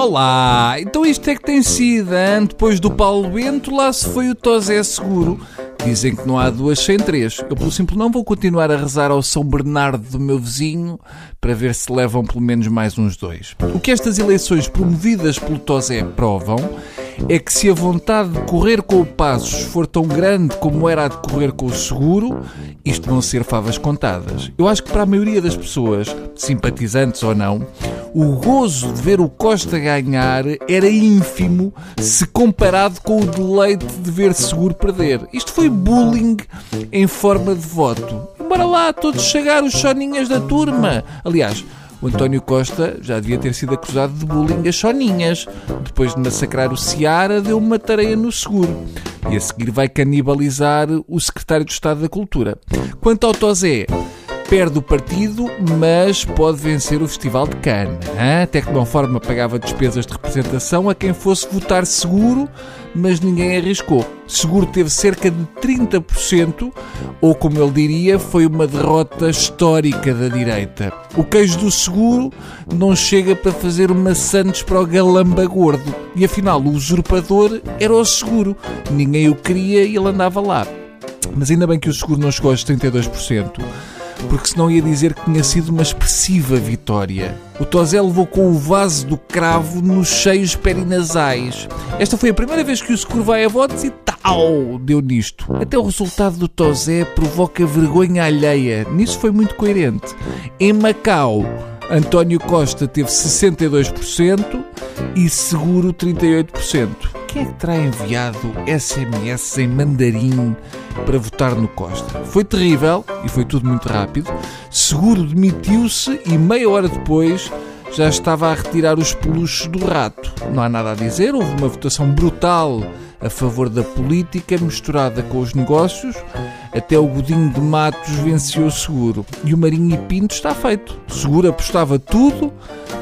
Olá, então isto é que tem sido, hein? depois do Paulo Bento, lá se foi o Tosé Seguro. Dizem que não há duas sem três. Eu, pelo simples, não vou continuar a rezar ao São Bernardo do meu vizinho para ver se levam pelo menos mais uns dois. O que estas eleições promovidas pelo Tosé provam é que se a vontade de correr com o Passos for tão grande como era a de correr com o Seguro, isto vão ser favas contadas. Eu acho que para a maioria das pessoas, simpatizantes ou não, o gozo de ver o Costa ganhar era ínfimo se comparado com o deleite de ver Seguro perder. Isto foi bullying em forma de voto. Bora lá, todos chegar os soninhas da turma. Aliás, o António Costa já devia ter sido acusado de bullying a choninhas. Depois de massacrar o Seara, deu uma tareia no seguro. E a seguir vai canibalizar o secretário de Estado da Cultura. Quanto ao Tosé, perde o partido, mas pode vencer o Festival de Cannes. A Tecnoforma pagava despesas de representação a quem fosse votar seguro, mas ninguém arriscou. Seguro teve cerca de 30%, ou como ele diria, foi uma derrota histórica da direita. O queijo do seguro não chega para fazer Santos para o galamba gordo. E afinal, o usurpador era o seguro. Ninguém o queria e ele andava lá. Mas ainda bem que o seguro não chegou aos 32% porque senão ia dizer que tinha sido uma expressiva vitória. O Tosé levou com o vaso do cravo nos cheios perinasais. Esta foi a primeira vez que o Seguro vai a votos e tal, deu nisto. Até o resultado do Tosé provoca vergonha alheia. Nisso foi muito coerente. Em Macau, António Costa teve 62% e Seguro 38%. Quem é que terá enviado SMS em mandarim para votar no Costa? Foi terrível e foi tudo muito rápido. Seguro demitiu-se e meia hora depois já estava a retirar os peluches do rato. Não há nada a dizer, houve uma votação brutal a favor da política misturada com os negócios. Até o Godinho de Matos venceu o seguro. E o Marinho e Pinto está feito. Seguro apostava tudo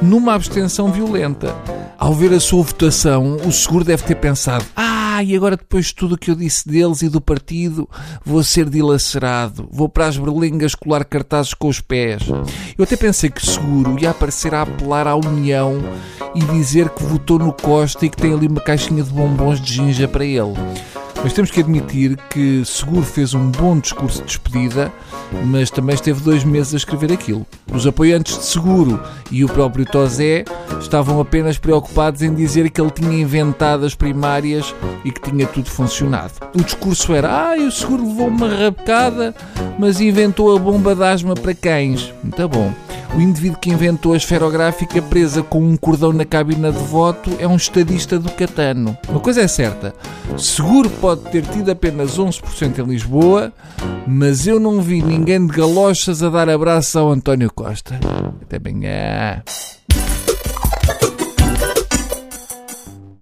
numa abstenção violenta. Ao ver a sua votação, o seguro deve ter pensado: ah, e agora depois de tudo o que eu disse deles e do partido, vou ser dilacerado, vou para as berlingas colar cartazes com os pés. Eu até pensei que o seguro ia aparecer a apelar à União e dizer que votou no Costa e que tem ali uma caixinha de bombons de ginja para ele. Mas temos que admitir que Seguro fez um bom discurso de despedida, mas também esteve dois meses a escrever aquilo. Os apoiantes de Seguro e o próprio Tosé estavam apenas preocupados em dizer que ele tinha inventado as primárias e que tinha tudo funcionado. O discurso era: ah, o Seguro levou uma rabecada, mas inventou a bomba de asma para cães. Muito bom. O indivíduo que inventou a esferográfica presa com um cordão na cabina de voto é um estadista do Catano. Uma coisa é certa: seguro pode ter tido apenas 11% em Lisboa, mas eu não vi ninguém de galochas a dar abraço ao António Costa. Até bem.